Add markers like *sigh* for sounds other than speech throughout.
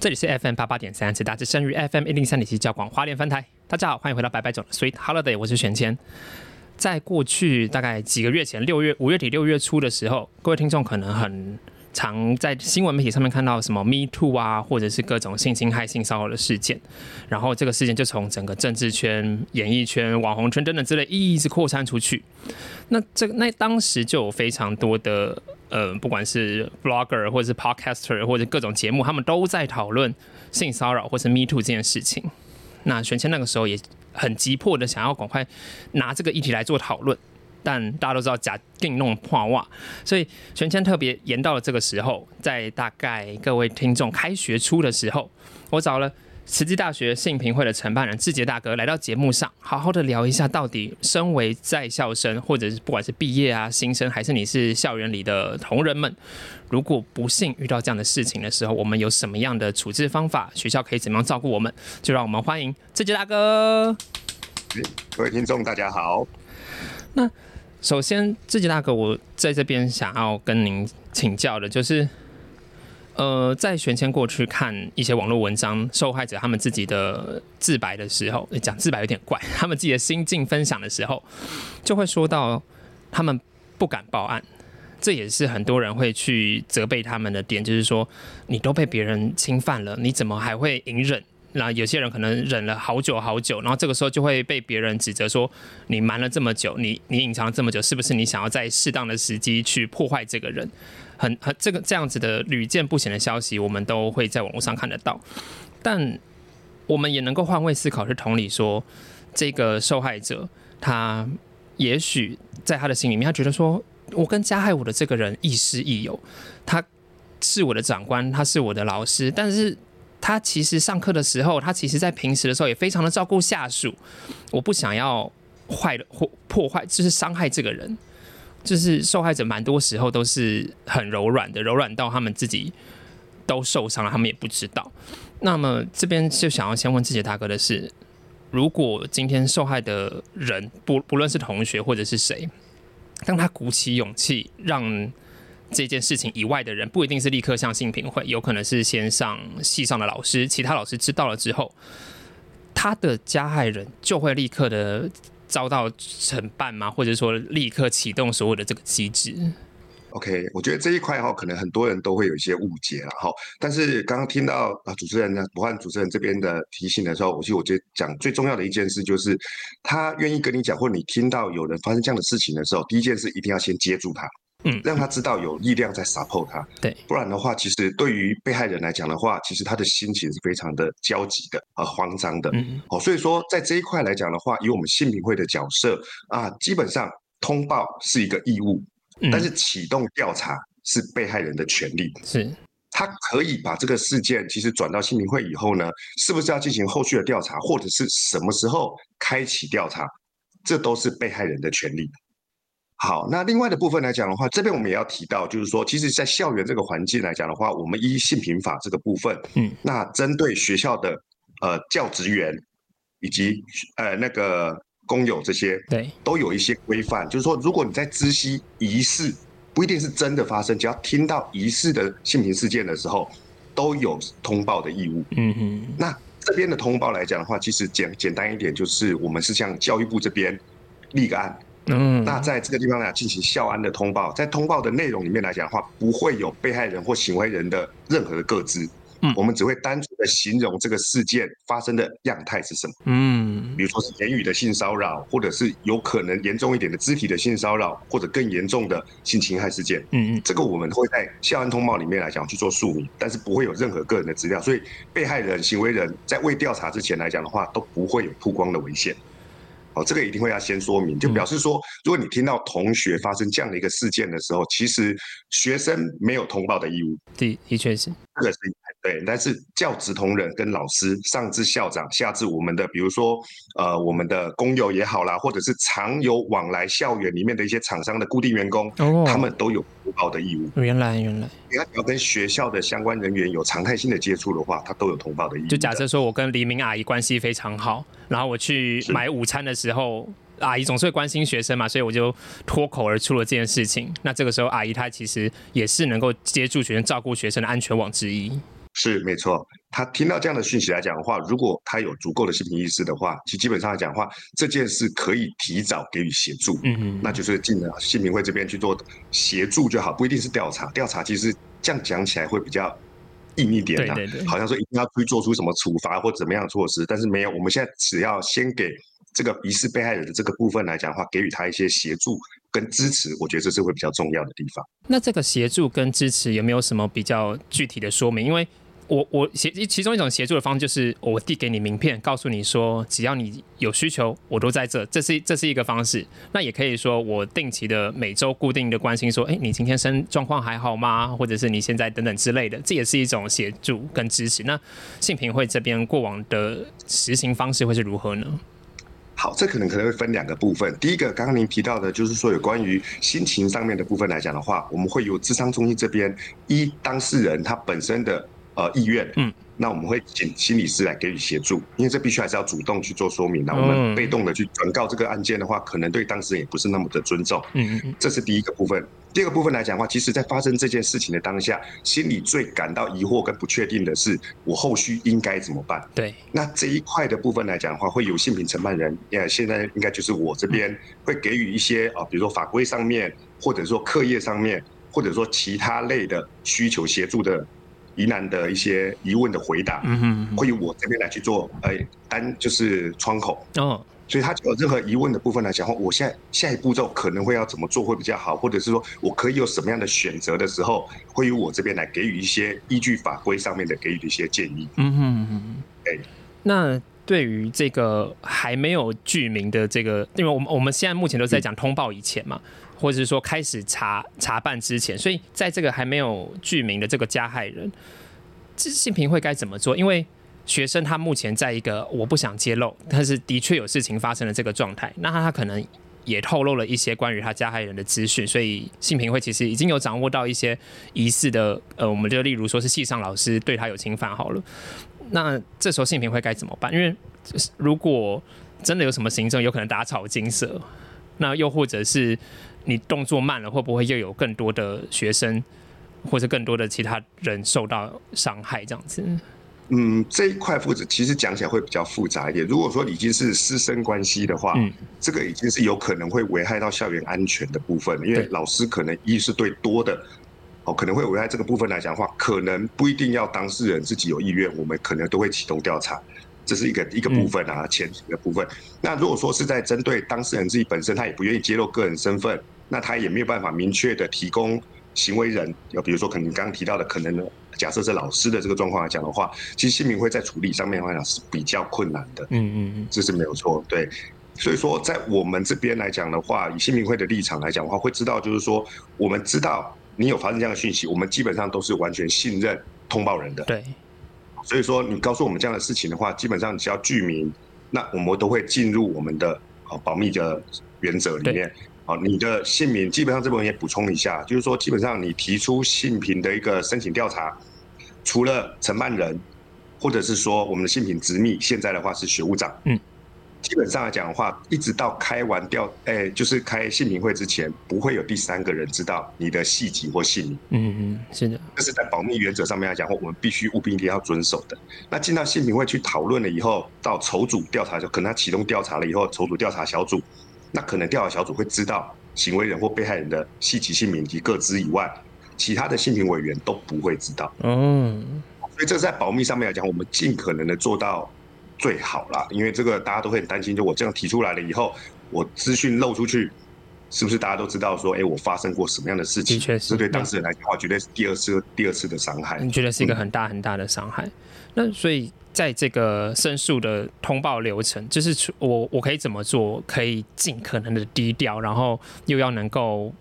这里是 FM 八八点三，是大致生于 FM 一零三点七，交广花莲分台。大家好，欢迎回到白白种的 Sweet Holiday，我是玄谦。在过去大概几个月前，六月五月底六月初的时候，各位听众可能很常在新闻媒体上面看到什么 Me Too 啊，或者是各种性侵害、性骚扰的事件。然后这个事件就从整个政治圈、演艺圈、网红圈等等之类一直扩散出去。那这那当时就有非常多的呃，不管是 blogger 或者是 podcaster 或者各种节目，他们都在讨论性骚扰或是 Me Too 这件事情。那玄谦那个时候也很急迫的想要赶快拿这个议题来做讨论，但大家都知道假定弄破袜，所以玄谦特别延到了这个时候，在大概各位听众开学初的时候，我找了。慈济大学性平会的承办人志杰大哥来到节目上，好好的聊一下，到底身为在校生，或者是不管是毕业啊、新生，还是你是校园里的同仁们，如果不幸遇到这样的事情的时候，我们有什么样的处置方法？学校可以怎么样照顾我们？就让我们欢迎志杰大哥。各位听众，大家好。那首先，志杰大哥，我在这边想要跟您请教的，就是。呃，在玄谦过去看一些网络文章，受害者他们自己的自白的时候，讲自白有点怪，*laughs* 他们自己的心境分享的时候，就会说到他们不敢报案，这也是很多人会去责备他们的点，就是说你都被别人侵犯了，你怎么还会隐忍？那有些人可能忍了好久好久，然后这个时候就会被别人指责说你瞒了这么久，你你隐藏了这么久，是不是你想要在适当的时机去破坏这个人？很很这个这样子的屡见不鲜的消息，我们都会在网络上看得到。但我们也能够换位思考，是同理说，这个受害者他也许在他的心里面，他觉得说我跟加害我的这个人亦师亦友，他是我的长官，他是我的老师，但是。他其实上课的时候，他其实在平时的时候也非常的照顾下属。我不想要坏的或破坏，就是伤害这个人。就是受害者蛮多时候都是很柔软的，柔软到他们自己都受伤了，他们也不知道。那么这边就想要先问自己大哥的是：如果今天受害的人不不论是同学或者是谁，当他鼓起勇气让。这件事情以外的人不一定是立刻向性平会，有可能是先上系上的老师，其他老师知道了之后，他的加害人就会立刻的遭到惩办吗？或者说立刻启动所有的这个机制？OK，我觉得这一块哈，可能很多人都会有一些误解了哈。但是刚刚听到啊主持人呢，武汉主持人这边的提醒的时候，我其实我觉得讲最重要的一件事就是，他愿意跟你讲，或者你听到有人发生这样的事情的时候，第一件事一定要先接住他。嗯，让他知道有力量在 support 他，对，不然的话，其实对于被害人来讲的话，其实他的心情是非常的焦急的，和慌张的，嗯，哦，所以说在这一块来讲的话，以我们性平会的角色啊，基本上通报是一个义务，但是启动调查是被害人的权利，是，他可以把这个事件其实转到新民会以后呢，是不是要进行后续的调查，或者是什么时候开启调查，这都是被害人的权利。好，那另外的部分来讲的话，这边我们也要提到，就是说，其实，在校园这个环境来讲的话，我们依性平法这个部分，嗯，那针对学校的呃教职员以及呃那个工友这些，对，都有一些规范，就是说，如果你在知悉疑似不一定是真的发生，只要听到疑似的性平事件的时候，都有通报的义务。嗯哼，那这边的通报来讲的话，其实简简单一点，就是我们是向教育部这边立个案。嗯，那在这个地方呢，进行校安的通报，在通报的内容里面来讲的话，不会有被害人或行为人的任何的个资，嗯我们只会单纯的形容这个事件发生的样态是什么。嗯比如说是言语的性骚扰，或者是有可能严重一点的肢体的性骚扰，或者更严重的性侵害事件。嗯嗯这个我们会在校安通报里面来讲去做署名，但是不会有任何个人的资料，所以被害人、行为人在未调查之前来讲的话，都不会有曝光的危险。哦，这个一定会要先说明，就表示说，如果你听到同学发生这样的一个事件的时候，其实学生没有通报的义务，的的确是，这个是对，但是教职同仁跟老师，上至校长，下至我们的，比如说呃我们的工友也好啦，或者是常有往来校园里面的一些厂商的固定员工，哦。他们都有通报的义务。原来原来，你看，只要跟学校的相关人员有常态性的接触的话，他都有通报的义务的。就假设说我跟黎明阿姨关系非常好，然后我去买午餐的时候。阿姨总是会关心学生嘛，所以我就脱口而出了这件事情。那这个时候，阿姨她其实也是能够接住学生、照顾学生的安全网之一。是没错，他听到这样的讯息来讲的话，如果他有足够的性平意识的话，其基本上来讲的话，这件事可以提早给予协助。嗯嗯那就是进了性平会这边去做协助就好，不一定是调查。调查其实这样讲起来会比较硬一点啊，对对对好像说一定要去做出什么处罚或怎么样的措施，但是没有，我们现在只要先给这个疑似被害人的这个部分来讲的话，给予他一些协助跟支持，我觉得这是会比较重要的地方。那这个协助跟支持有没有什么比较具体的说明？因为我我协其中一种协助的方式就是我递给你名片，告诉你说只要你有需求，我都在这，这是这是一个方式。那也可以说我定期的每周固定的关心说，哎，你今天身状况还好吗？或者是你现在等等之类的，这也是一种协助跟支持。那性平会这边过往的实行方式会是如何呢？好，这可能可能会分两个部分。第一个，刚刚您提到的，就是说有关于心情上面的部分来讲的话，我们会由智商中心这边依当事人他本身的呃意愿，嗯，那我们会请心理师来给予协助，因为这必须还是要主动去做说明的。嗯我们被动的去转告这个案件的话，可能对当事人也不是那么的尊重。嗯这是第一个部分。第二个部分来讲的话，其实在发生这件事情的当下，心里最感到疑惑跟不确定的是，我后续应该怎么办？对，那这一块的部分来讲的话，会有性平承办人，呃，现在应该就是我这边会给予一些啊，比如说法规上面，或者说课业上面，或者说其他类的需求协助的疑难的一些疑问的回答，嗯哼嗯会由我这边来去做，呃，单就是窗口。哼，哦，所以他有任何疑问的部分来讲的话，我现在下一步骤可能会要怎么做会比较好，或者是说我可以有什么样的选择的时候，会由我这边来给予一些依据法规上面的给予的一些建议。嗯哼嗯哼对，那对于这个还没有具名的这个，因为我们我们现在目前都是在讲通报以前嘛，或者是说开始查查办之前，所以在这个还没有具名的这个加害人，这性平会该怎么做？因为学生他目前在一个我不想揭露，但是的确有事情发生的这个状态，那他他可能。也透露了一些关于他加害人的资讯，所以性平会其实已经有掌握到一些疑似的，呃，我们就例如说是系上老师对他有侵犯好了，那这时候性平会该怎么办？因为如果真的有什么行政有可能打草惊蛇，那又或者是你动作慢了，会不会又有更多的学生或者更多的其他人受到伤害？这样子，嗯，这一块复杂，其实讲起来会比较复杂一点。如果说已经是师生关系的话，嗯这个已经是有可能会危害到校园安全的部分了，因为老师可能一是对多的。哦，可能会危害这个部分来讲的话，可能不一定要当事人自己有意愿，我们可能都会启动调查，这是一个一个部分啊，前提的部分。那如果说是在针对当事人自己本身，他也不愿意揭露个人身份，那他也没有办法明确的提供行为人，有比如说可能你刚刚提到的，可能假设是老师的这个状况来讲的话，其实新民会在处理上面来讲是比较困难的。嗯嗯嗯，这是没有错，对。所以说，在我们这边来讲的话，以新民会的立场来讲的话，会知道就是说，我们知道你有发生这样的讯息，我们基本上都是完全信任通报人的。对，所以说，你告诉我们这样的事情的话，基本上只要具名，那我们都会进入我们的呃保密的原则里面。好，你的姓名基本上这部分也补充一下，就是说，基本上你提出性平的一个申请调查，除了承办人，或者是说我们的性平执秘，现在的话是学务长，嗯，基本上来讲的话，一直到开完调，哎、就是开性平会之前，不会有第三个人知道你的细籍或姓名。嗯嗯，是的，这是在保密原则上面来讲，我们必须务必一定要遵守的。那进到性平会去讨论了以后，到筹组调查就可能他启动调查了以后，筹组调查小组，那可能调查小组会知道行为人或被害人的细籍姓名及各资以外，其他的性平委员都不会知道。嗯，所以这在保密上面来讲，我们尽可能的做到最好啦。因为这个大家都会很担心，就我这样提出来了以后，我资讯漏出去，是不是大家都知道说，哎，我发生过什么样的事情？的确是这对当事人来讲的话，绝对是第二次、第二次的伤害。你觉得是一个很大很大的伤害？那所以在这个申诉的通报流程，就是除我我可以怎么做，可以尽可能的低调，然后又要能够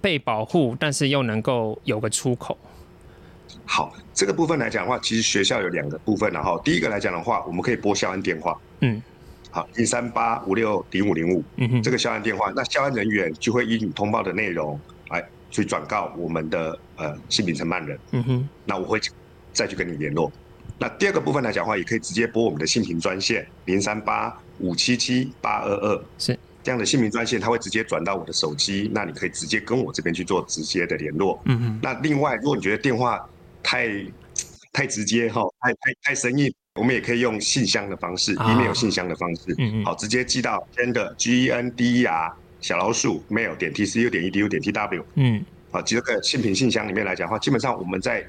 被保护，但是又能够有个出口。好，这个部分来讲的话，其实学校有两个部分，然后第一个来讲的话，我们可以拨校安电话，嗯，好，零三八五六零五零五，嗯哼，这个校安电话，那校安人员就会依你通报的内容来去转告我们的呃性平承办人，嗯哼，那我会再去跟你联络。那第二个部分来讲的话，也可以直接拨我们的性平专线零三八五七七八二二，是。这样的姓名专线，它会直接转到我的手机，那你可以直接跟我这边去做直接的联络。嗯哼，那另外，如果你觉得电话太太直接哈，太太太生硬，我们也可以用信箱的方式、啊 email 信箱的方式，嗯嗯。好，直接寄到 gender g e n d e r 小老鼠 mail 点 t c u 点 e d u 点 t w 嗯。好，这个信品信箱里面来讲的话，基本上我们在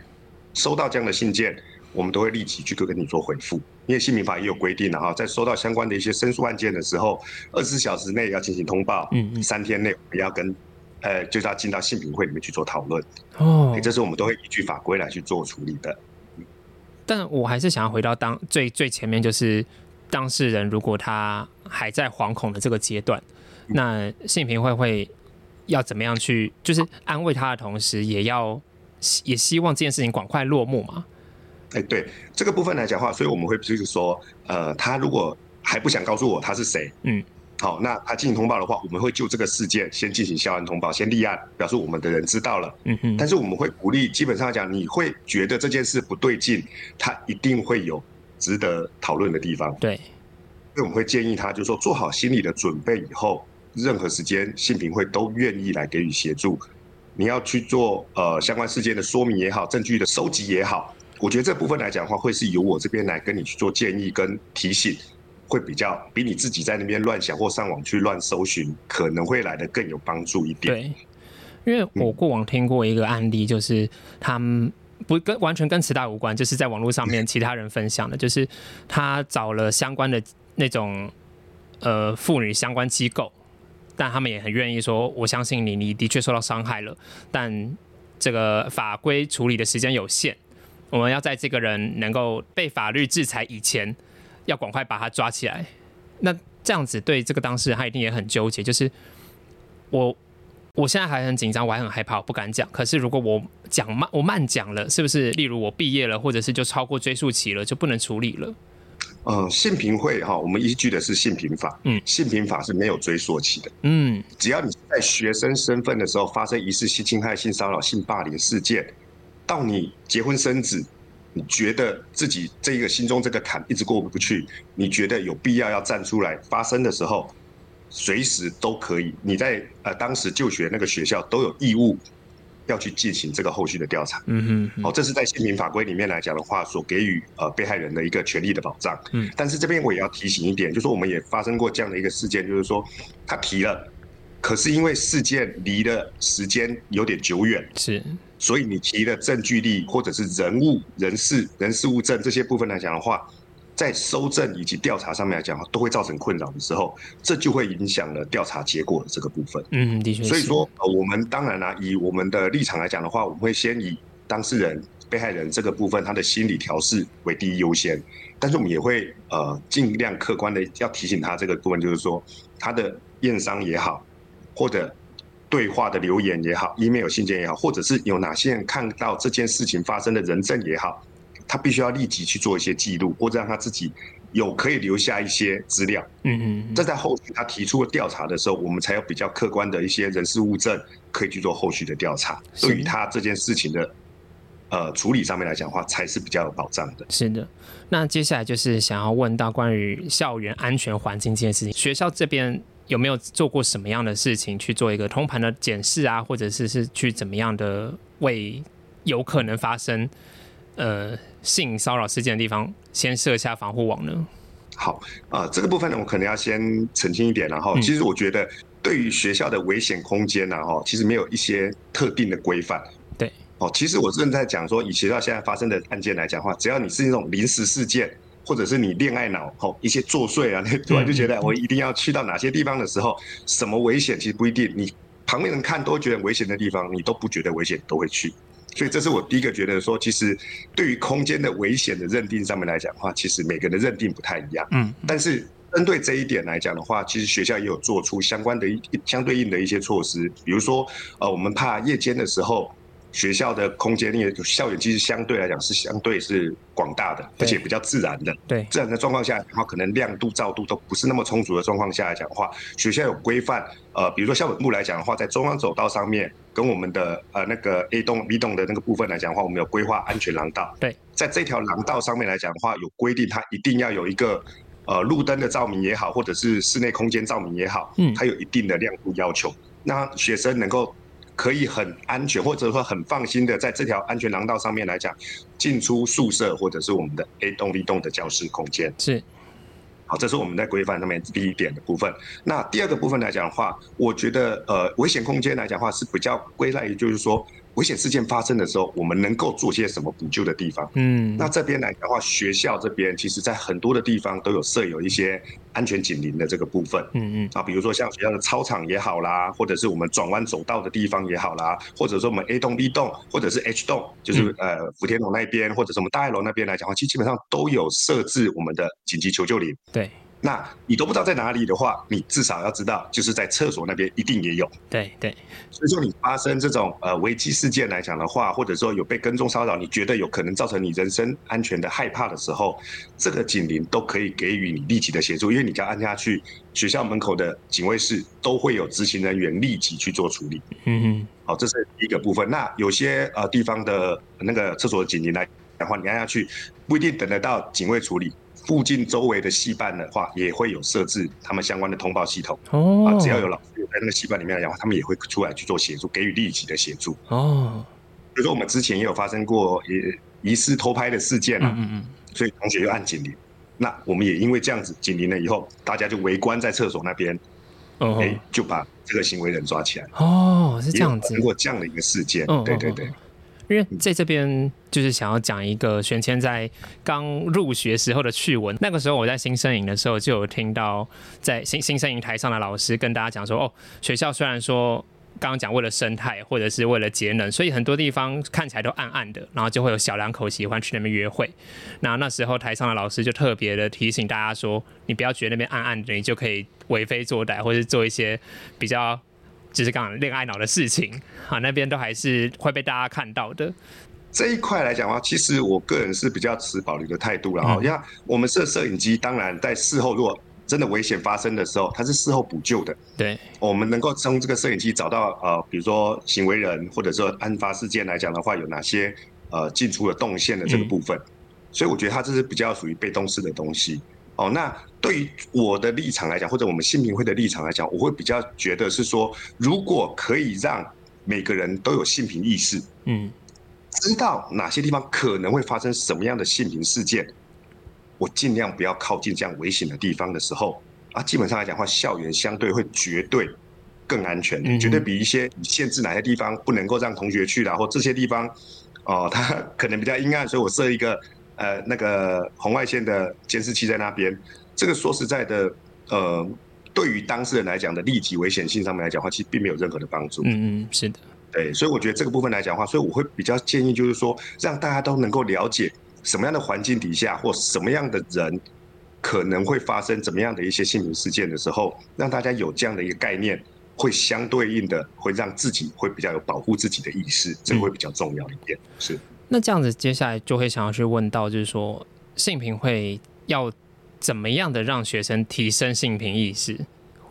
收到这样的信件，我们都会立即去跟你做回复，因为信民法也有规定的哈，在收到相关的一些申诉案件的时候，二十四小时内要进行通报，嗯嗯。三天内我们要跟。呃，就是要进到信评会里面去做讨论，哦欸，这是我们都会依据法规来去做处理的。但我还是想要回到当最最前面，就是当事人如果他还在惶恐的这个阶段，那性评会会要怎么样去，就是安慰他的同时，也要也希望这件事情赶快落幕嘛。哎、对这个部分来讲的话，所以我们会就是说，呃，他如果还不想告诉我他是谁，嗯，好，那他进行通报的话，我们会就这个事件先进行校案通报，先立案，表示我们的人知道了。嗯哼，但是我们会鼓励，基本上来讲，你会觉得这件事不对劲，他一定会有值得讨论的地方。对，所以我们会建议他，就是说做好心理的准备以后，任何时间性平会都愿意来给予协助。你要去做呃相关事件的说明也好，证据的收集也好，我觉得这部分来讲的话，会是由我这边来跟你去做建议跟提醒，会比较比你自己在那边乱想或上网去乱搜寻，可能会来的更有帮助一点。对，因为我过往听过一个案例，就是他们不跟完全跟慈大无关，就是在网络上面其他人分享的，就是他找了相关的那种呃妇女相关机构，但他们也很愿意说，我相信你，你的确受到伤害了，但这个法规处理的时间有限，我们要在这个人能够被法律制裁以前，要赶快把他抓起来。那这样子对这个当事人，他一定也很纠结，就是我我现在还很紧张，我还很害怕，我不敢讲。可是如果我讲慢，我慢讲了，是不是？例如我毕业了，或者是就超过追诉期了，就不能处理了？呃，性平会哈，我们依据的是性平法，嗯性平法是没有追溯期的。嗯只要你在学生身份的时候发生疑似性侵害、性骚扰、性霸凌事件，到你结婚生子，你觉得自己这个心中这个坎一直过不去，你觉得有必要要站出来发声的时候，随时都可以。你在呃当时就学那个学校都有义务要去进行这个后续的调查。嗯哼哦，这是在性平法规里面来讲的话，所给予呃被害人的一个权利的保障。嗯，但是这边我也要提醒一点，就是说我们也发生过这样的一个事件，就是说他提了，可是因为事件离的时间有点久远，是所以你提的证据力或者是人物、人事、人事物证这些部分来讲的话，在收证以及调查上面来讲，都会造成困扰的时候，这就会影响了调查结果的这个部分。嗯，的确。所以说，呃，我们当然啦、以我们的立场来讲的话，我们会先以当事人、被害人这个部分他的心理调试为第一优先，但是我们也会呃尽量客观的要提醒他这个部分，就是说他的验伤也好，或者对话的留言也好，email 信件也好，或者是有哪些人看到这件事情发生的人证也好，他必须要立即去做一些记录，或者让他自己有可以留下一些资料。嗯嗯嗯这在后续他提出调查的时候，我们才有比较客观的一些人事物证可以去做后续的调查。是对于他这件事情的呃处理上面来讲的话，才是比较有保障的。是的，那接下来就是想要问到关于校园安全环境这件事情，学校这边有没有做过什么样的事情去做一个通盘的检视啊，或者是是去怎么样的为有可能发生呃性骚扰事件的地方先设下防护网呢？好，呃，这个部分呢，我可能要先澄清一点，然后嗯其实我觉得对于学校的危险空间呢，哈，其实没有一些特定的规范。对，哦，其实我正在讲说，以学校现在发生的案件来讲的话，只要你是那种临时事件，或者是你恋爱脑吼一些作祟啊，你 *laughs* 突然就觉得我一定要去到哪些地方的时候，什么危险其实不一定，你旁边人看都觉得危险的地方，你都不觉得危险都会去。所以这是我第一个觉得说，其实对于空间的危险的认定上面来讲的话，其实每个人的认定不太一样。嗯，但是针对这一点来讲的话，其实学校也有做出相关的一相对应的一些措施，比如说呃，我们怕夜间的时候。学校的空间，因为校园其实相对来讲是相对是广大的，而且比较自然的。对自然的状况下，然后可能亮度、照度都不是那么充足的状况下来讲的话，学校有规范。呃，比如说校本部来讲的话，在中央走道上面，跟我们的呃那个 A 栋、B 栋的那个部分来讲的话，我们有规划安全廊道。对，在这条廊道上面来讲的话，有规定它一定要有一个呃路灯的照明也好，或者是室内空间照明也好，嗯它有一定的亮度要求，那学生能够。可以很安全，或者说很放心的，在这条安全廊道上面来讲，进出宿舍或者是我们的 A 栋 B 栋的教室空间。是，好，这是我们在规范上面第一点的部分。那第二个部分来讲的话，我觉得呃，危险空间来讲的话是比较归类于就是说。危险事件发生的时候，我们能够做些什么补救的地方？嗯，那这边来讲的话，学校这边其实在很多的地方都有设有一些安全警铃的这个部分。嗯嗯啊，比如说像学校的操场也好啦，或者是我们转弯走道的地方也好啦，或者说我们 A 栋、B 栋，或者是 H 栋，就是呃福田楼那边，或者是我们大爱楼那边来讲的话，其实基本上都有设置我们的紧急求救铃。对那你都不知道在哪里的话，你至少要知道，就是在厕所那边一定也有。对对，所以说你发生这种呃危机事件来讲的话，或者说有被跟踪骚扰，你觉得有可能造成你人身安全的害怕的时候，这个警铃都可以给予你立即的协助，因为你只要按下去，学校门口的警卫室都会有执行人员立即去做处理。嗯嗯好，这是第一个部分。那有些呃地方的那个厕所的警铃来讲的话，你按下去不一定等得到警卫处理。附近周围的戏办的话，也会有设置他们相关的通报系统哦啊，只要有老师有在那个戏办里面来讲，他们也会出来去做协助，给予立即的协助。哦，比如说我们之前也有发生过也疑似偷拍的事件啊，嗯嗯所以同学就按警铃。那我们也因为这样子警铃了以后，大家就围观在厕所那边，嗯，哎、哦就把这个行为人抓起来。哦，是这样子也有发生。过这样的一个事件，嗯对对对。因为在这边就是想要讲一个玄谦在刚入学时候的趣闻。那个时候我在新生营的时候，就有听到在新新生营台上的老师跟大家讲说，哦，学校虽然说刚刚讲为了生态或者是为了节能，所以很多地方看起来都暗暗的，然后就会有小两口喜欢去那边约会。那那时候台上的老师就特别的提醒大家说，你不要觉得那边暗暗的，你就可以为非作歹，或者做一些比较。就是刚刚恋爱脑的事情啊，那边都还是会被大家看到的。这一块来讲的话，其实我个人是比较持保留的态度了哈。嗯因为我们设摄影机，当然在事后如果真的危险发生的时候，它是事后补救的。对，我们能够从这个摄影机找到呃，比如说行为人或者说案发事件来讲的话，有哪些呃进出的动线的这个部分。所以我觉得它这是比较属于被动式的东西。哦，那对于我的立场来讲，或者我们信评会的立场来讲，我会比较觉得是说，如果可以让每个人都有性平意识，嗯，知道哪些地方可能会发生什么样的性平事件，我尽量不要靠近这样危险的地方的时候，啊，基本上来讲的话，校园相对会绝对更安全，嗯绝对比一些限制哪些地方不能够让同学去啦，或这些地方，哦，它 *laughs* 可能比较阴暗，所以我设一个呃那个红外线的监视器在那边。这个说实在的，呃，对于当事人来讲的立即危险性上面来讲的话，其实并没有任何的帮助。嗯嗯，是的，对，所以我觉得这个部分来讲的话，所以我会比较建议，就是说让大家都能够了解什么样的环境底下，或什么样的人可能会发生怎么样的一些性平事件的时候，让大家有这样的一个概念，会相对应的会让自己会比较有保护自己的意识，这个会比较重要一点。是。那这样子，接下来就会想要去问到，就是说性平会要怎么样的让学生提升性平意识？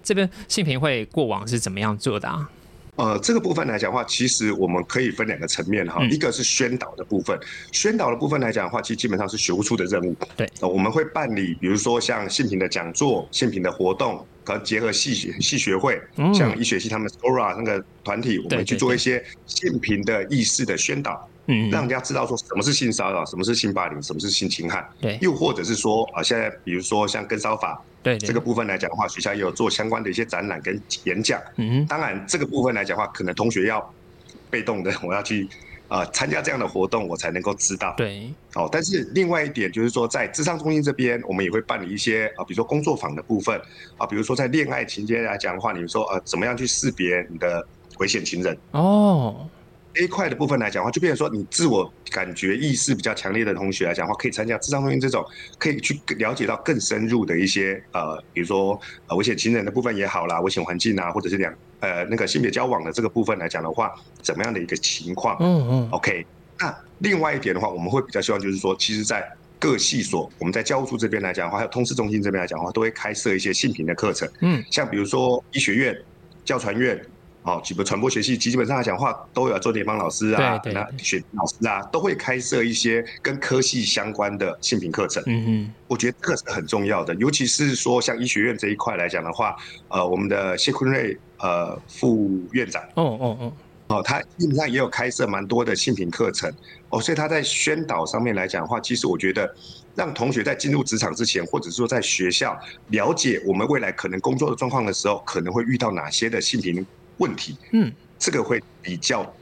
这边性平会过往是怎么样做的啊？呃，这个部分来讲的话，其实我们可以分两个层面哈，嗯一个是宣导的部分，宣导的部分来讲的话，其实基本上是学务处的任务。对呃，我们会办理，比如说像性平的讲座、性平的活动，可能结合系学系学会，嗯像医学系他们 SORA 那个团体，我对们去做一些性平的意识的宣导，嗯，让人家知道说什么是性骚扰，什么是性霸凌，什么是性侵害，对。又或者是说啊、呃现在比如说像跟骚法对对。这个部分来讲的话，学校也有做相关的一些展览跟演讲。嗯当然，这个部分来讲的话，可能同学要被动的，*laughs* 我要去啊参加这样的活动，我才能够知道。对，哦，但是另外一点就是说，在智商中心这边，我们也会办理一些啊，比如说工作坊的部分。啊，比如说在恋爱情节来讲的话，你们说呃，怎么样去识别你的危险情人？哦，这一块的部分来讲的话，就变成说你自我感觉意识比较强烈的同学来讲的话，可以参加智商中心这种，可以去了解到更深入的一些呃，比如说呃危险情人的部分也好啦，危险环境啊，或者是两呃那个性别交往的这个部分来讲的话，怎么样的一个情况？嗯嗯，OK，那另外一点的话，我们会比较希望就是说，其实，在各系所，我们在教务处这边来讲的话，还有通识中心这边来讲的话，都会开设一些性平的课程。嗯，像比如说医学院、教传院，哦，几个传播学系，基本上来讲的话，都有做联邦老师啊，对对对那学老师啊，都会开设一些跟科系相关的性平课程。嗯嗯，我觉得这个是很重要的，尤其是说像医学院这一块来讲的话，呃，我们的谢坤瑞呃副院长。哦哦哦，哦，他基本上也有开设蛮多的性平课程哦，所以他在宣导上面来讲的话，其实我觉得让同学在进入职场之前，或者说在学校了解我们未来可能工作的状况的时候，可能会遇到哪些的性平问题，嗯，这个会比较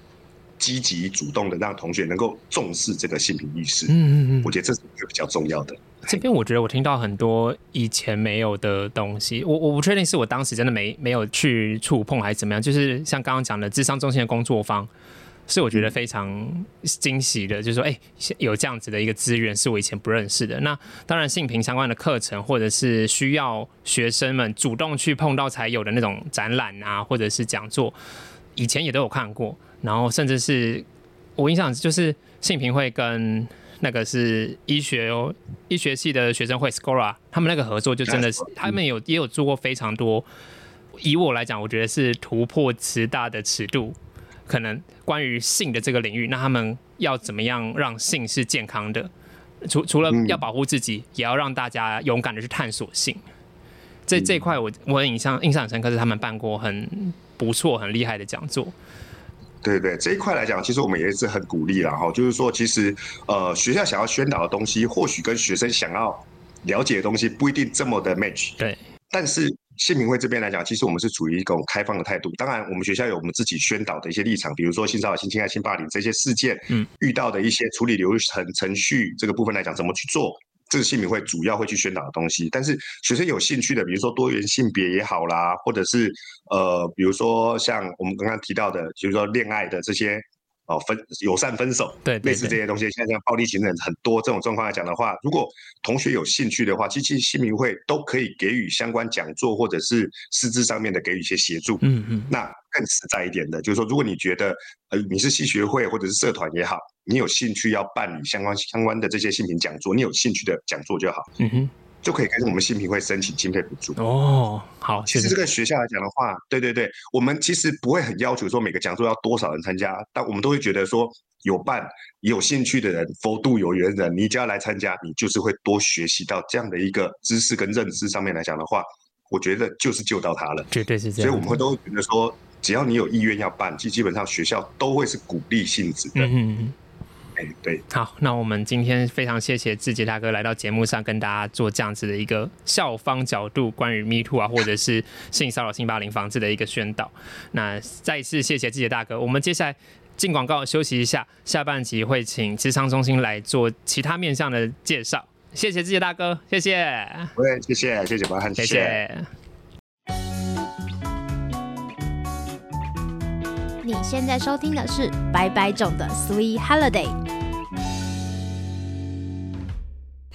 积极主动的让同学能够重视这个性平意识。嗯嗯嗯我，觉得这是一个比较重要的。这边我觉得我听到很多以前没有的东西，我我不确定是我当时真的没没有去触碰还是怎么样，就是像刚刚讲的智商中心的工作坊。是我觉得非常惊喜的，就是说，哎、有这样子的一个资源是我以前不认识的。那当然，性平相关的课程，或者是需要学生们主动去碰到才有的那种展览啊，或者是讲座，以前也都有看过。然后，甚至是我印象就是性平会跟那个是医学，医学系的学生会 Scora，他们那个合作就真的是，他们有也有做过非常多。以我来讲，我觉得是突破慈大的尺度，可能关于性的这个领域，那他们要怎么样让性是健康的？除除了要保护自己，也要让大家勇敢的去探索性。这这一块我我很印象印象很深刻，是他们办过很不错、很厉害的讲座。对对，这一块来讲，其实我们也是很鼓励啦哈，就是说，其实呃，学校想要宣导的东西，或许跟学生想要了解的东西不一定这么的 match。对，但是性平会这边来讲，其实我们是处于一种开放的态度。当然，我们学校有我们自己宣导的一些立场，比如说性骚扰、性侵害、性霸凌这些事件，嗯，遇到的一些处理流程程序这个部分来讲，怎么去做。这是性平会主要会去宣导的东西，但是学生有兴趣的，比如说多元性别也好啦，或者是呃，比如说像我们刚刚提到的，比如说恋爱的这些哦分友善分手，对对类似这些东西，现在像暴力情人很多这种状况来讲的话，如果同学有兴趣的话，其实新民会都可以给予相关讲座或者是师资上面的给予一些协助。嗯嗯，那更实在一点的，就是说，如果你觉得呃你是系学会或者是社团也好，你有兴趣要办理相关相关的这些性平讲座，你有兴趣的讲座就好，嗯哼，就可以跟我们新品会申请经费补助。哦，好，其实这个学校来讲的话，对对对，我们其实不会很要求说每个讲座要多少人参加，但我们都会觉得说有办有兴趣的人，佛度有缘人，你只要来参加，你就是会多学习到这样的一个知识跟认知上面来讲的话，我觉得就是救到他了。绝对是这样。所以我们会都会觉得说，只要你有意愿要办，基基本上学校都会是鼓励性质的。嗯嗯嗯。哎，对，好，那我们今天非常谢谢志杰大哥来到节目上，跟大家做这样子的一个校方角度关于 Me Too 啊，或者是性骚扰、性霸凌防治的一个宣导。那再一次谢谢志杰大哥，我们接下来进广告休息一下，下半集会请智商中心来做其他面向的介绍。谢谢志杰大哥，谢谢，对，谢谢，谢谢白汉，谢谢。你现在收听的是白白种的 Sweet Holiday。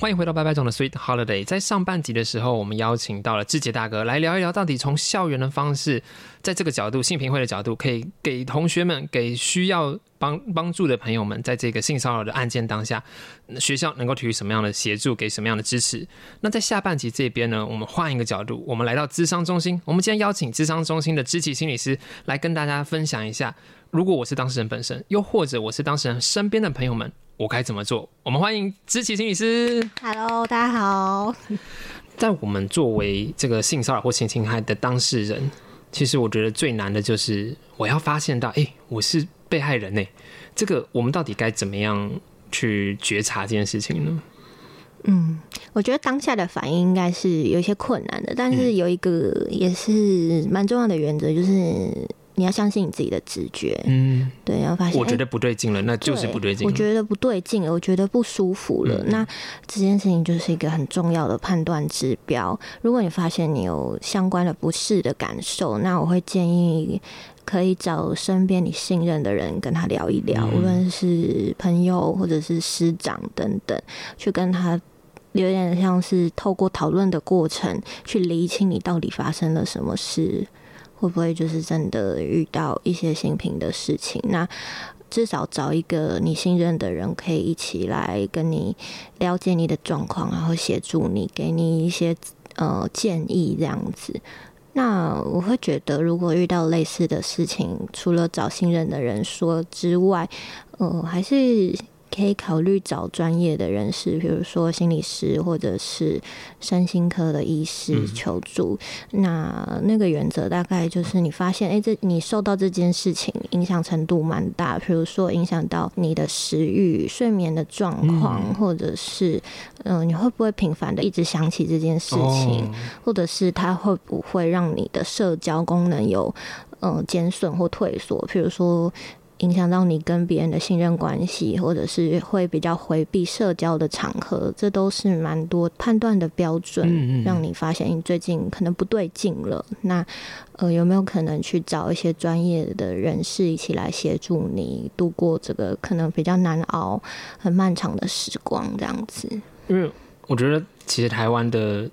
欢迎回到拜拜总的 Sweet Holiday。在上半集的时候，我们邀请到了志杰大哥来聊一聊，到底从校园的方式，在这个角度，性平会的角度，可以给同学们、给需要帮帮助的朋友们，在这个性骚扰的案件当下，学校能够提供什么样的协助，给什么样的支持？那在下半集这边呢，我们换一个角度，我们来到智商中心。我们今天邀请智商中心的知琪心理师来跟大家分享一下，如果我是当事人本身，又或者我是当事人身边的朋友们，我该怎么做？我们欢迎知琪心理师。Hello，大家好。在我们作为这个性骚扰或性侵害的当事人，其实我觉得最难的就是我要发现到，哎、我是被害人呢、这个我们到底该怎么样去觉察这件事情呢？嗯，我觉得当下的反应应该是有一些困难的，但是有一个也是蛮重要的原则，就是你要相信你自己的直觉，嗯，对，然后发现哎我觉得不对劲了，那就是不对劲。我觉得不对劲了，我觉得不舒服了。嗯那这件事情就是一个很重要的判断指标。如果你发现你有相关的不适的感受，那我会建议可以找身边你信任的人跟他聊一聊，嗯无论是朋友或者是师长等等，去跟他。有点像是透过讨论的过程去厘清你到底发生了什么事，会不会就是真的遇到一些新品的事情？那至少找一个你信任的人，可以一起来跟你了解你的状况，然后协助你，给你一些呃建议这样子。那我会觉得，如果遇到类似的事情，除了找信任的人说之外，呃，还是可以考虑找专业的人士，比如说心理师或者是身心科的医师嗯求助。那那个原则大概就是你发现，哎、这你受到这件事情影响程度蛮大，比如说影响到你的食欲、睡眠的状况，嗯或者是嗯、呃你会不会频繁的一直想起这件事情，哦或者是它会不会让你的社交功能有嗯减损或退缩？譬如说。影响到你跟别人的信任关系，或者是会比较回避社交的场合，这都是蛮多判断的标准，嗯嗯让你发现你最近可能不对劲了。那呃，有没有可能去找一些专业的人士一起来协助你度过这个可能比较难熬、很漫长的时光？这样子，因为我觉得其实台湾的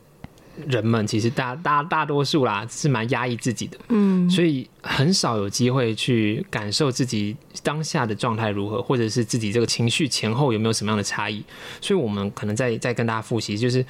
人们其实大大大多数啦是蛮压抑自己的，嗯所以很少有机会去感受自己当下的状态如何，或者是自己这个情绪前后有没有什么样的差异。所以我们可能再再跟大家复习，就是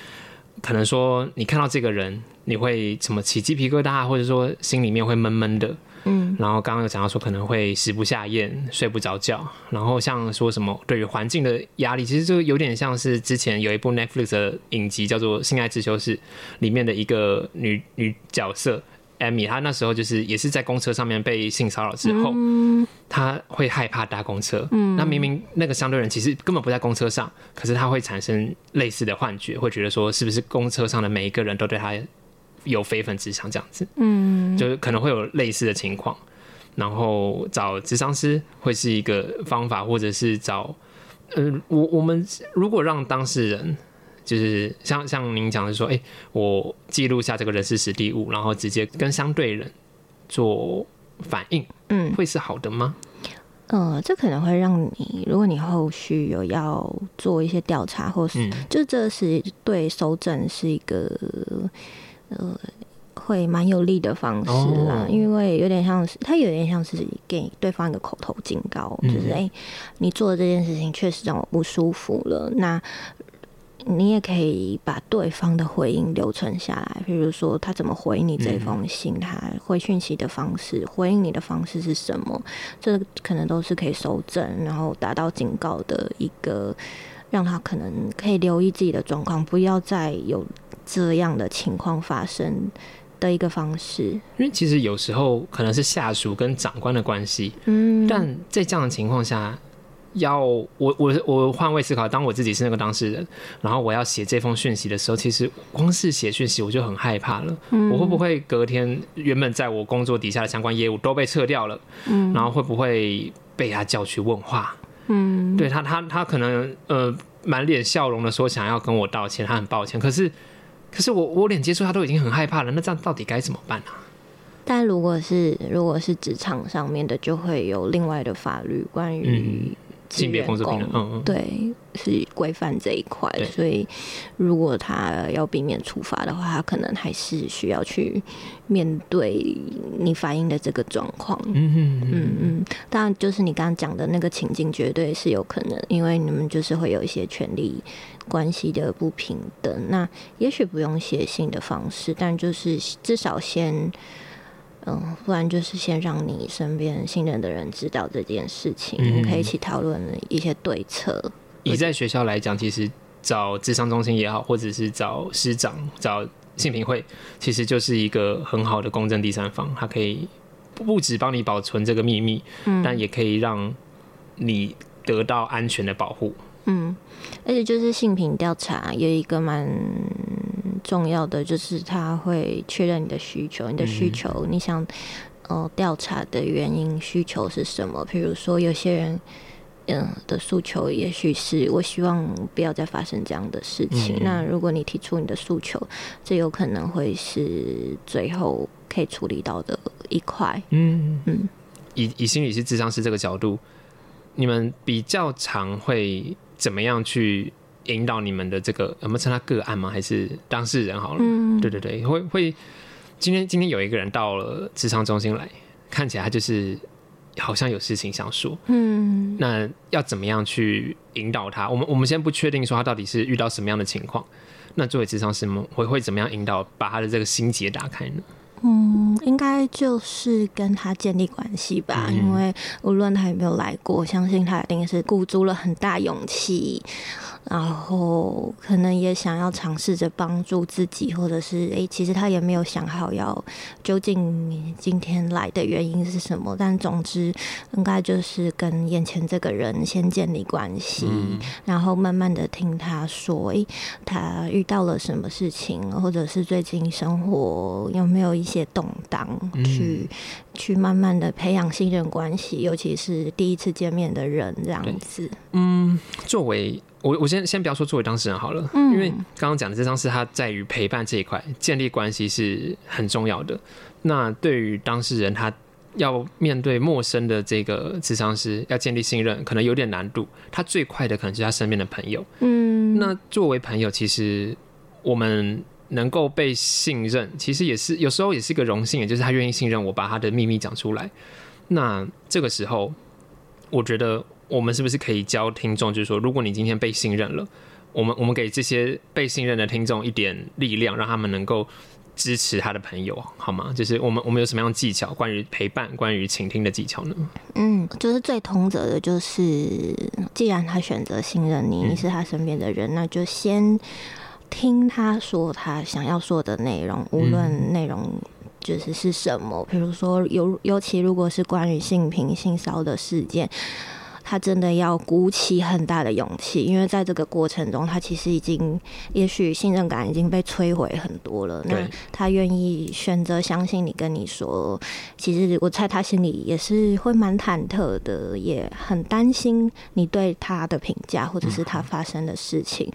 可能说你看到这个人，你会什么起鸡皮疙瘩，或者说心里面会闷闷的。嗯。然后刚刚有讲到说可能会食不下咽、睡不着觉，然后像说什么对于环境的压力，其实就有点像是之前有一部 Netflix 的影集叫做《性爱自修室》里面的一个女女角色 Amy，她那时候就是也是在公车上面被性骚扰之后，嗯。她会害怕搭公车。嗯。那明明那个相对人其实根本不在公车上，可是她会产生类似的幻觉，会觉得说是不是公车上的每一个人都对她有非分之想这样子。嗯就是可能会有类似的情况，然后找智商师会是一个方法，或者是找，呃，我我们如果让当事人，就是像像您讲的说，哎、我记录下这个人事实地物，然后直接跟相对人做反应，嗯会是好的吗？呃，这可能会让你，如果你后续有要做一些调查，或是、嗯就这是对搜证是一个呃会蛮有利的方式啦，哦因为有点像是他有点像是给对方一个口头警告，就是嗯哎、你做的这件事情确实让我不舒服了，那。你也可以把对方的回应留存下来，比如说他怎么回你这封信，他回讯息的方式，回应你的方式是什么，这可能都是可以收证，然后达到警告的一个，让他可能可以留意自己的状况，不要再有这样的情况发生的一个方式。因为其实有时候可能是下属跟长官的关系，嗯，但在这样的情况下，要我我我换位思考，当我自己是那个当事人，然后我要写这封讯息的时候，其实光是写讯息我就很害怕了。嗯我会不会隔天原本在我工作底下的相关业务都被撤掉了？嗯然后会不会被他叫去问话？嗯对他，他他可能呃满脸笑容的说想要跟我道歉，他很抱歉，可是。可是我我脸接触他都已经很害怕了，那这样到底该怎么办啊？但如果是如果是职场上面的，就会有另外的法律关于嗯性别工作平等，嗯嗯，对，是规范这一块，所以如果他要避免处罚的话，他可能还是需要去面对你反映的这个状况。嗯嗯嗯嗯嗯，当然就是你刚刚讲的那个情境，绝对是有可能，因为你们就是会有一些权利关系的不平等。那也许不用写信的方式，但就是至少先。嗯，不然就是先让你身边信任的人知道这件事情，可以一起讨论一些对策。以在学校来讲，其实找智商中心也好，或者是找师长、找性平会，其实就是一个很好的公正第三方，它可以不止帮你保存这个秘密，嗯但也可以让你得到安全的保护。嗯，而且就是性品调查有一个蛮重要的，就是他会确认你的需求，你的需求，你想呃调查的原因需求是什么。比如说有些人。嗯的诉求，也许是我希望不要再发生这样的事情。嗯那如果你提出你的诉求，这有可能会是最后可以处理到的一块。嗯嗯，以以心理师、智商师这个角度，你们比较常会怎么样去引导你们的这个，有没有称他个案吗？还是当事人好了？嗯，对对对，会会。今天今天有一个人到了智商中心来，看起来他就是好像有事情想说，嗯那要怎么样去引导他？我们我们先不确定说他到底是遇到什么样的情况。那作为智商师们会会怎么样引导把他的这个心结打开呢？嗯，应该就是跟他建立关系吧，嗯。因为无论他有没有来过，相信他一定是鼓足了很大勇气，然后可能也想要尝试着帮助自己，或者是诶，其实他也没有想好要究竟今天来的原因是什么，但总之应该就是跟眼前这个人先建立关系，然后慢慢的听他说，诶，他遇到了什么事情，或者是最近生活有没有一些动荡，嗯。去去慢慢的培养信任关系，尤其是第一次见面的人这样子。嗯，作为我我先先不要说作为当事人好了，嗯因为刚刚讲的这张是他在于陪伴这一块建立关系是很重要的。那对于当事人，他要面对陌生的这个智商师，要建立信任，可能有点难度。他最快的可能是他身边的朋友。嗯，那作为朋友，其实我们能够被信任，其实也是有时候也是一个荣幸，也就是他愿意信任我，把他的秘密讲出来。那这个时候，我觉得我们是不是可以教听众，就是说，如果你今天被信任了，我们我们给这些被信任的听众一点力量，让他们能够支持他的朋友，好吗？就是我们我们有什么样的技巧，关于陪伴、关于倾听的技巧呢？嗯，就是最通则的，就是既然他选择信任你，嗯你是他身边的人，那就先听他说他想要说的内容，无论内容就是是什么。比如说，尤尤其如果是关于性平、性骚的事件。他真的要鼓起很大的勇气，因为在这个过程中，他其实已经，也许信任感已经被摧毁很多了。那他愿意选择相信你，跟你说，其实我猜他心里也是会蛮忐忑的，也很担心你对他的评价，或者是他发生的事情。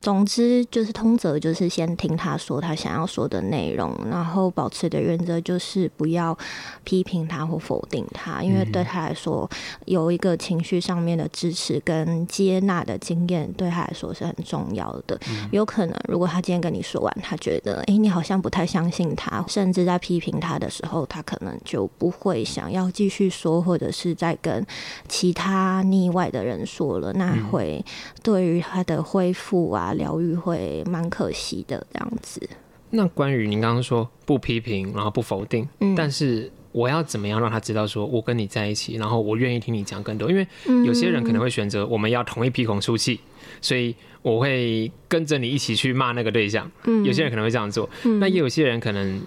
总之就是通则，就是先听他说他想要说的内容，然后保持的原则就是不要批评他或否定他，因为对他来说，有一个情绪上面的支持跟接纳的经验，对他来说是很重要的。有可能，如果他今天跟你说完，他觉得诶你好像不太相信他，甚至在批评他的时候，他可能就不会想要继续说，或者是在跟其他腻外的人说了，那会对于他的恢复啊、疗愈会蛮可惜的这样子。那关于您刚刚说不批评，然后不否定，嗯但是我要怎么样让他知道说我跟你在一起，然后我愿意听你讲更多？因为有些人可能会选择我们要同一批孔出气，所以我会跟着你一起去骂那个对象。嗯有些人可能会这样做，那也有些人可能，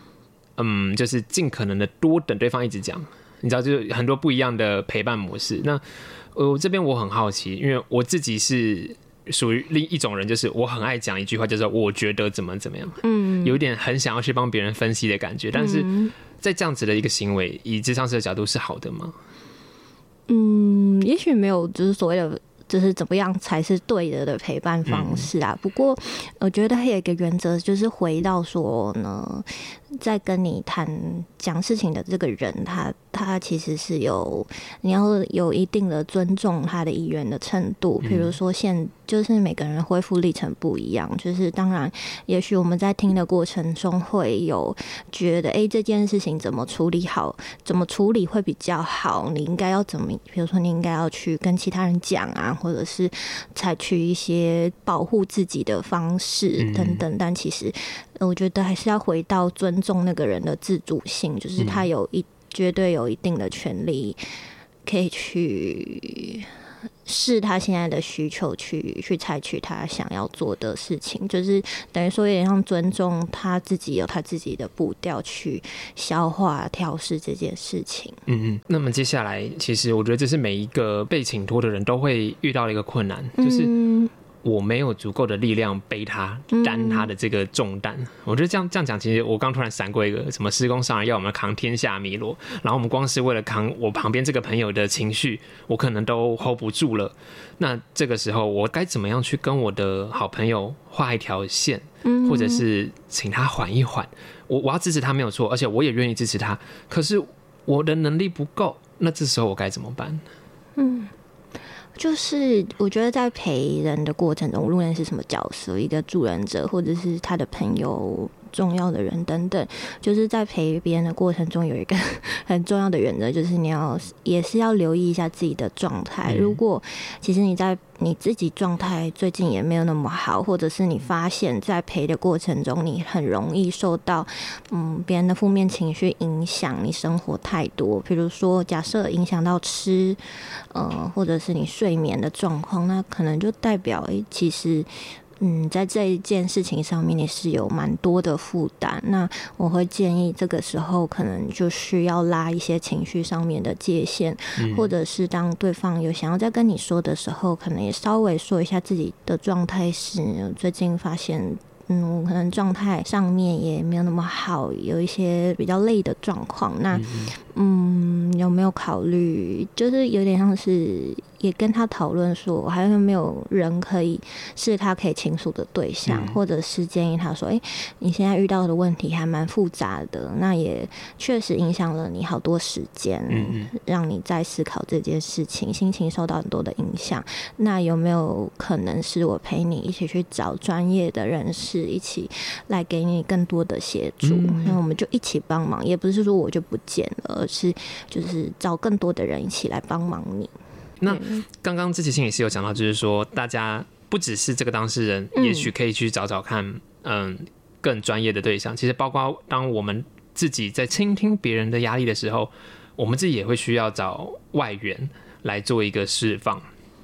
嗯，就是尽可能的多等对方一直讲。你知道，就是很多不一样的陪伴模式。那我这边我很好奇，因为我自己是属于另一种人，就是我很爱讲一句话，就是我觉得怎么怎么样。嗯有一点很想要去帮别人分析的感觉，但是嗯在这样子的一个行为，以智商师的角度是好的吗？嗯，也许没有，就是所谓的。就是怎么样才是对的的陪伴方式啊？不过我觉得还有一个原则，就是回到说呢，在跟你谈讲事情的这个人，他他其实是有你要有一定的尊重他的意愿的程度。比如说现就是每个人恢复历程不一样，就是当然，也许我们在听的过程中会有觉得，哎、这件事情怎么处理好，怎么处理会比较好？你应该要怎么？比如说，你应该要去跟其他人讲啊，或者是采取一些保护自己的方式等等。但其实，呃我觉得还是要回到尊重那个人的自主性，就是他有一绝对有一定的权利，可以去。视他现在的需求去去采取他想要做的事情，就是等于说有点像尊重他自己有他自己的步调去消化调试这件事情。嗯嗯。那么接下来，其实我觉得这是每一个被请托的人都会遇到的一个困难，就是嗯我没有足够的力量背他担他的这个重担。我觉得这样这样讲，其实我刚突然闪过一个什么施工上来要我们扛天下米罗，然后我们光是为了扛我旁边这个朋友的情绪，我可能都 hold 不住了。那这个时候，我该怎么样去跟我的好朋友画一条线，或者是请他缓一缓？我我要支持他没有错，而且我也愿意支持他。可是我的能力不够，那这时候我该怎么办？嗯，就是我觉得在陪人的过程中，无论是什么角色，一个助人者，或者是他的朋友。重要的人等等，就是在陪别人的过程中，有一个 *laughs* 很重要的原则，就是你要也是要留意一下自己的状态。如果其实你在你自己状态最近也没有那么好，或者是你发现，在陪的过程中，你很容易受到嗯别人的负面情绪影响，你生活太多，比如说假设影响到吃，呃，或者是你睡眠的状况，那可能就代表诶，其实。嗯，在这一件事情上面，你是有蛮多的负担。那我会建议，这个时候可能就是要拉一些情绪上面的界限，或者是当对方有想要再跟你说的时候，可能也稍微说一下自己的状态是最近发现。嗯，我可能状态上面也没有那么好，有一些比较累的状况。那，嗯，有没有考虑，就是有点像是也跟他讨论说，还有没有人可以是他可以倾诉的对象，或者是建议他说，哎，你现在遇到的问题还蛮复杂的，那也确实影响了你好多时间嗯，让你在思考这件事情，心情受到很多的影响。那有没有可能是我陪你一起去找专业的人士？一起来给你更多的协助，那我们就一起帮忙，也不是说我就不见了，而是就是找更多的人一起来帮忙你。那刚刚之前心也是有讲到，就是说大家不只是这个当事人，也许可以去找找看，嗯，更专业的对象。其实包括当我们自己在倾听别人的压力的时候，我们自己也会需要找外援来做一个释放。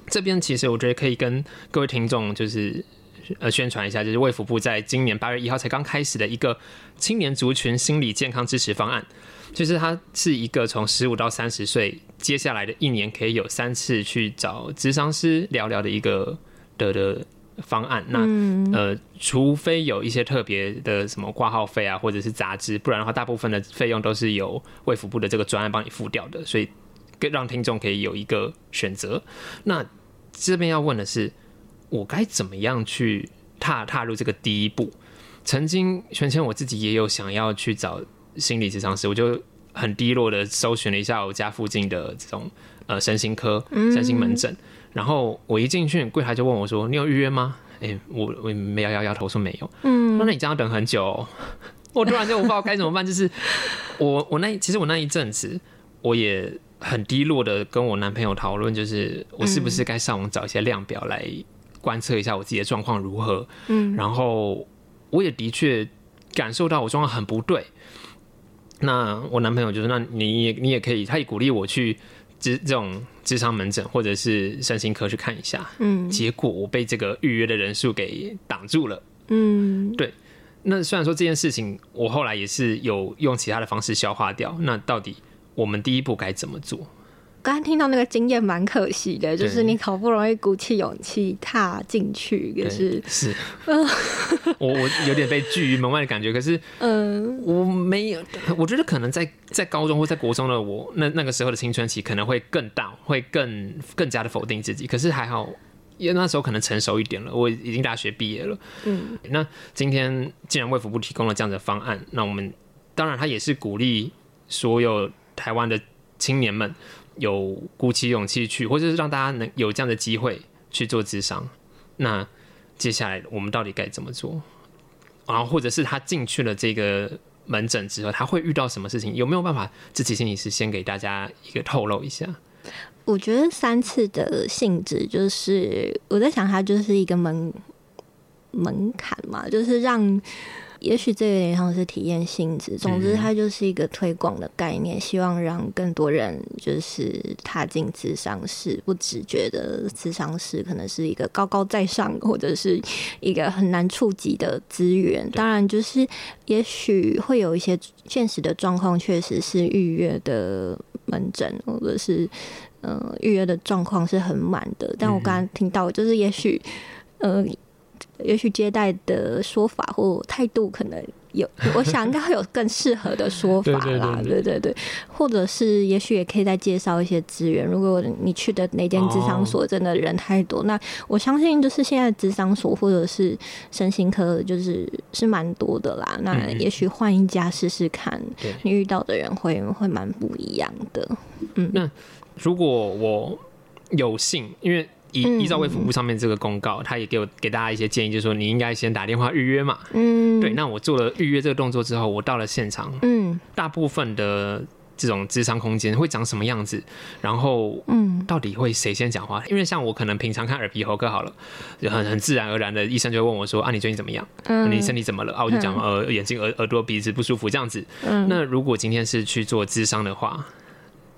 这边其实我觉得可以跟各位听众就是。呃，宣传一下，就是卫福部在今年八月一号才刚开始的一个青年族群心理健康支持方案，就是它是一个从十五到三十岁，接下来的一年可以有三次去找咨商师聊聊的一个的的方案。那呃，除非有一些特别的什么挂号费啊，或者是杂志，不然的话，大部分的费用都是由卫福部的这个专案帮你付掉的，所以让听众可以有一个选择。那这边要问的是。我该怎么样去踏踏入这个第一步？曾经全前我自己也有想要去找心理咨商师，我就很低落的搜寻了一下我家附近的这种呃身心科、身心门诊，然后我一进去，柜台就问我说：“你有预约吗？”哎，我我没摇摇摇头说没有。嗯，那那你这样等很久，我突然就不知道该怎么办。*laughs* 就是我我那其实我那一阵子我也很低落的跟我男朋友讨论，就是我是不是该上网找一些量表来。观测一下我自己的状况如何，嗯，然后我也的确感受到我状况很不对。那我男朋友就说：“那你也你也可以，他也鼓励我去这这种智商门诊或者是身心科去看一下。”嗯，结果我被这个预约的人数给挡住了。嗯，对。那虽然说这件事情，我后来也是有用其他的方式消化掉。那到底我们第一步该怎么做？刚刚听到那个经验蛮可惜的，就是你好不容易鼓起勇气踏进去，可是是，*laughs* 我我有点被拒于门外的感觉。可是，嗯，我没有，我觉得可能在在高中或在国中的我，那那个时候的青春期可能会更大，会更更加的否定自己。可是还好，因为那时候可能成熟一点了，我已经大学毕业了。嗯，那今天既然卫福部提供了这样的方案，那我们当然他也是鼓励所有台湾的青年们。有鼓起勇气去，或者是让大家能有这样的机会去做智商。那接下来我们到底该怎么做？然后或者是他进去了这个门诊之后，他会遇到什么事情？有没有办法自己心理师先给大家一个透露一下？我觉得三次的性质就是我在想，它就是一个门门槛嘛，就是让。也许这有点像是体验性质，总之它就是一个推广的概念，希望让更多人就是踏进智商室，不只觉得智商室可能是一个高高在上或者是一个很难触及的资源。当然，就是也许会有一些现实的状况，确实是预约的门诊或者是呃预约的状况是很满的。但我刚刚听到，就是也许。呃，也许接待的说法或态度可能有，*laughs* 我想应该会有更适合的说法啦。对对对对或者是也许也可以再介绍一些资源。如果你去的那间智商所真的人太多，那我相信就是现在智商所或者是身心科就是是蛮多的啦。那也许换一家试试看，你遇到的人会会蛮不一样的。嗯，那如果我有幸，因为。依依照卫福部上面这个公告，他也给我给大家一些建议，就是说你应该先打电话预约嘛。嗯，对。那我做了预约这个动作之后，我到了现场，嗯，大部分的这种智商空间会长什么样子？然后，嗯，到底会谁先讲话？因为像我可能平常看耳鼻喉科好了，就很很自然而然的，医生就会问我说：“啊，你最近怎么样？你身体怎么了？”啊，我就讲呃，眼睛、耳耳朵、鼻子不舒服这样子。嗯，那如果今天是去做智商的话。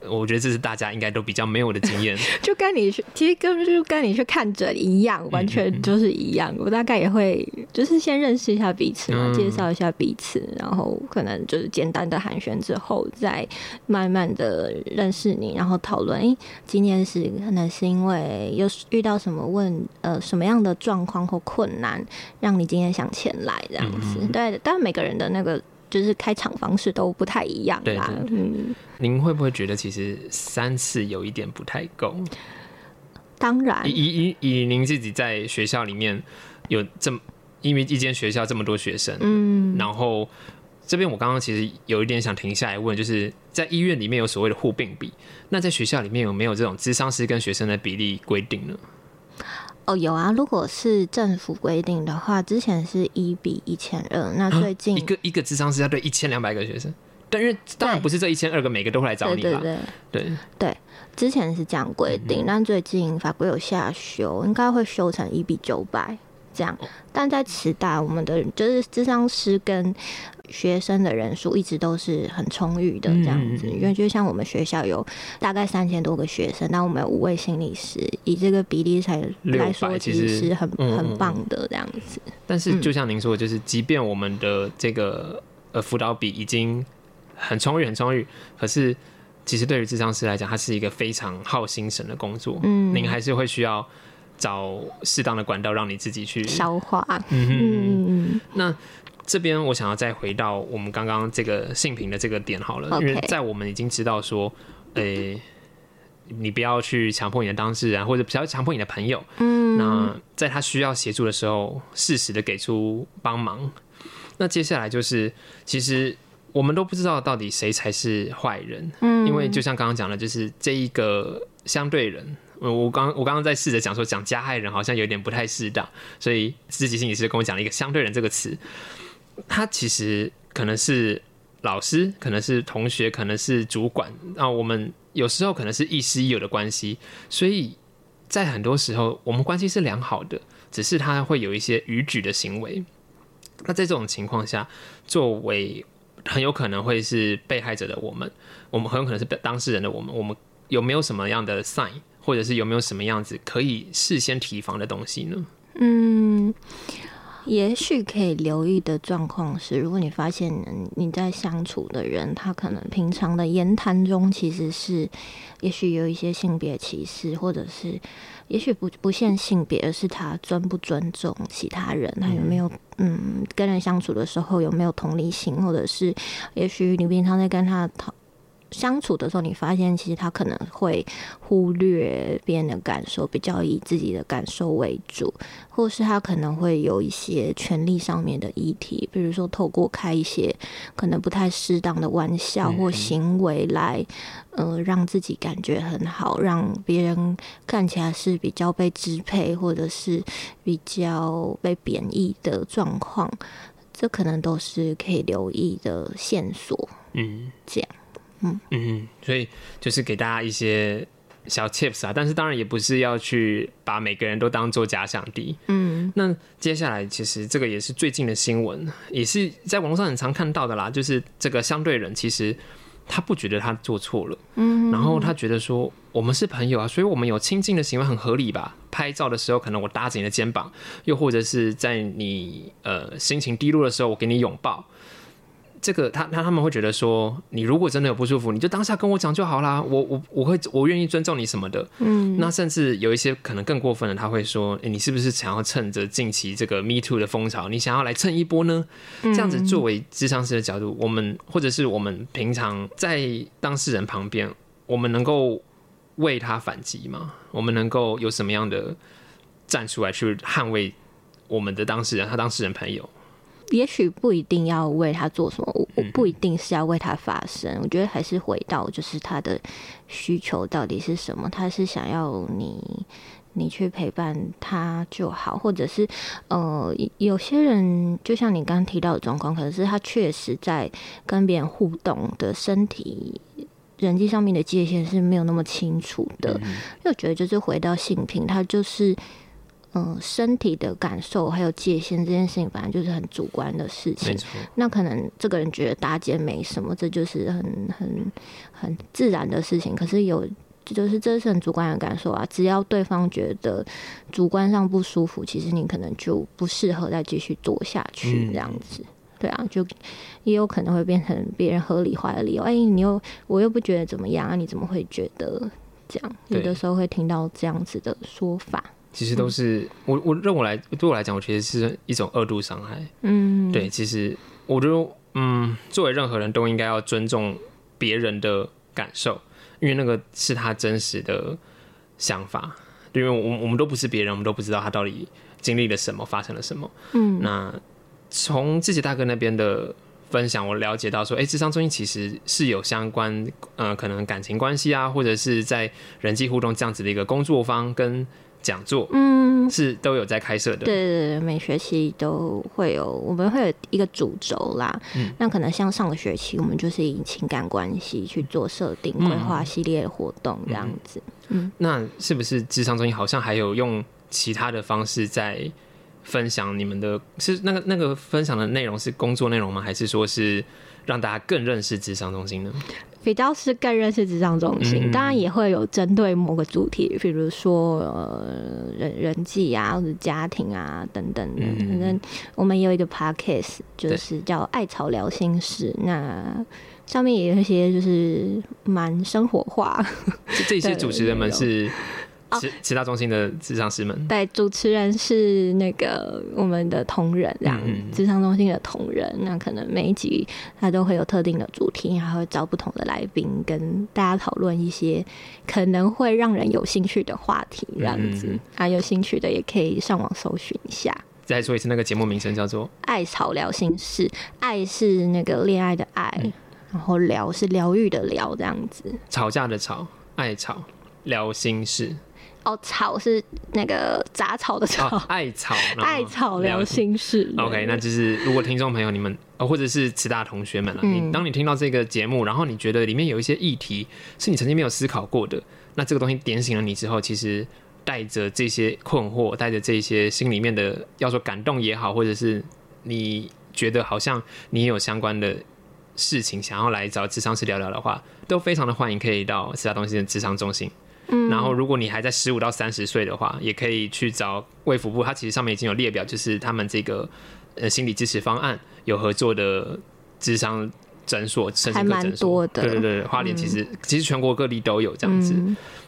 我觉得这是大家应该都比较没有的经验，*laughs* 就跟你去，其实跟就跟你去看诊一样，完全就是一样。我大概也会就是先认识一下彼此嘛，介绍一下彼此，然后可能就是简单的寒暄之后，再慢慢的认识你，然后讨论。哎，今天是可能是因为有遇到什么问呃什么样的状况或困难，让你今天想前来这样子。对，但每个人的那个。就是开场方式都不太一样啦。嗯，您会不会觉得其实三次有一点不太够？当然，以以以您自己在学校里面有这么，因为一间学校这么多学生，嗯，然后这边我刚刚其实有一点想停下来问，就是在医院里面有所谓的互病比，那在学校里面有没有这种智商师跟学生的比例规定呢？哦，有啊。如果是政府规定的话，之前是一比一千二。那最近一个一个智商是要对一千两百个学生，但是当然不是这一千二个每个都会来找你吧？对对对，之前是这样规定，但最近法规有下修，应该会修成一比九百这样。但在慈大，我们的就是智商师跟学生的人数一直都是很充裕的，这样子，因为就像我们学校有大概三千多个学生，那我们有五位心理师，以这个比例才来说，其实是很很棒的这样子。但是就像您说，就是即便我们的这个呃辅导比已经很充裕、很充裕，可是其实对于智商师来讲，它是一个非常耗心神的工作。嗯，您还是会需要找适当的管道让你自己去消化。嗯嗯，那。这边我想要再回到我们刚刚这个性平的这个点好了，因为在我们已经知道说，诶，你不要去强迫你的当事人，或者不要强迫你的朋友，嗯，那在他需要协助的时候，适时的给出帮忙。那接下来就是，其实我们都不知道到底谁才是坏人，嗯，因为就像刚刚讲的，就是这一个相对人，我刚我刚刚在试着讲说讲加害人好像有点不太适当，所以自己心理师跟我讲了一个相对人这个词。他其实可能是老师，可能是同学，可能是主管啊。我们有时候可能是亦师亦友的关系，所以在很多时候我们关系是良好的，只是他会有一些逾矩的行为。那在这种情况下，作为很有可能会是被害者的我们，我们很有可能是当事人的我们，我们有没有什么样的 sign，或者是有没有什么样子可以事先提防的东西呢？嗯。也许可以留意的状况是，如果你发现你在相处的人，他可能平常的言谈中其实是，也许有一些性别歧视，或者是，也许不不限性别，而是他尊不尊重其他人，他有没有嗯跟人相处的时候有没有同理心，或者是，也许你平常在跟他讨。相处的时候，你发现其实他可能会忽略别人的感受，比较以自己的感受为主，或是他可能会有一些权利上面的议题，比如说透过开一些可能不太适当的玩笑或行为来，呃，让自己感觉很好，让别人看起来是比较被支配，或者是比较被贬义的状况，这可能都是可以留意的线索。嗯，这样。嗯嗯，所以就是给大家一些小 tips 啊，但是当然也不是要去把每个人都当做假想敌。嗯，那接下来其实这个也是最近的新闻，也是在网络上很常看到的啦，就是这个相对人其实他不觉得他做错了，嗯，然后他觉得说我们是朋友啊，所以我们有亲近的行为很合理吧？拍照的时候可能我搭着你的肩膀，又或者是在你呃心情低落的时候我给你拥抱。这个他他他们会觉得说，你如果真的有不舒服，你就当下跟我讲就好啦，我我我会我愿意尊重你什么的。嗯，那甚至有一些可能更过分的，他会说，你是不是想要趁着近期这个 Me Too 的风潮，你想要来蹭一波呢？这样子作为智商师的角度，我们或者是我们平常在当事人旁边，我们能够为他反击吗？我们能够有什么样的站出来去捍卫我们的当事人，他当事人朋友？也许不一定要为他做什么，我我不一定是要为他发声。我觉得还是回到就是他的需求到底是什么，他是想要你你去陪伴他就好，或者是呃有些人就像你刚刚提到的状况，可能是他确实在跟别人互动的身体人际上面的界限是没有那么清楚的。又觉得就是回到性平，他就是。嗯，身体的感受还有界限这件事情，反正就是很主观的事情。那可能这个人觉得搭肩没什么，这就是很很很自然的事情。可是有，就是这是很主观的感受啊。只要对方觉得主观上不舒服，其实你可能就不适合再继续做下去这样子。对啊，就也有可能会变成别人合理化的理由。哎，你又我又不觉得怎么样啊？你怎么会觉得这样？有的时候会听到这样子的说法。其实都是我我认为来对我来讲，我觉得是一种二度伤害。嗯，对，其实我觉得，嗯，作为任何人都应该要尊重别人的感受，因为那个是他真实的想法。因为我我们都不是别人，我们都不知道他到底经历了什么，发生了什么。嗯，那从自己大哥那边的分享，我了解到说，哎，智商中心其实是有相关，呃，可能感情关系啊，或者是在人际互动这样子的一个工作方跟。讲座，嗯，是都有在开设的。对对对，每学期都会有，我们会有一个主轴啦。嗯，那可能像上个学期，我们就是以情感关系去做设定、规划系列活动这样子。嗯，那是不是智商中心好像还有用其他的方式在分享你们的？是那个那个分享的内容是工作内容吗？还是说是让大家更认识智商中心呢？比较是更认识智障中心，当然也会有针对某个主题，比如说呃人人际啊，或者家庭啊等等的。反正我们有一个 podcast，就是叫“艾草聊心事”，那上面也有一些就是蛮生活化。这些主持人们是。其其他中心的智商师们，对，主持人是那个我们的同仁，这样智商中心的同仁。那可能每一集他都会有特定的主题，还会找不同的来宾跟大家讨论一些可能会让人有兴趣的话题，这样子啊，有兴趣的也可以上网搜寻一下。再说一次，那个节目名称叫做《爱草聊心事》，爱是那个恋爱的爱，然后聊是疗愈的疗，这样子。吵架的吵，爱吵聊心事。哦，草是那个杂草的草，艾草，*laughs* 艾草聊心事。OK，那就是如果听众朋友你们，或者是慈大同学们了，你当你听到这个节目，然后你觉得里面有一些议题是你曾经没有思考过的，那这个东西点醒了你之后，其实带着这些困惑，带着这些心里面的要说感动也好，或者是你觉得好像你有相关的事情想要来找智商师聊聊的话，都非常的欢迎，可以到其他东西的智商中心。然后，如果你还在十五到三十岁的话，也可以去找卫福部，它其实上面已经有列表，就是他们这个呃心理支持方案有合作的智商诊所，甚至各诊所。对对对，花莲其实其实全国各地都有这样子。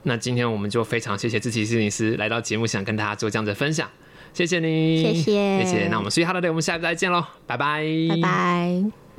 那今天我们就非常谢谢志奇心理师来到节目，想跟大家做这样的分享，谢谢你，谢谢谢谢。那我们所以 Hello Day，我们下一次再见喽，拜拜，拜拜。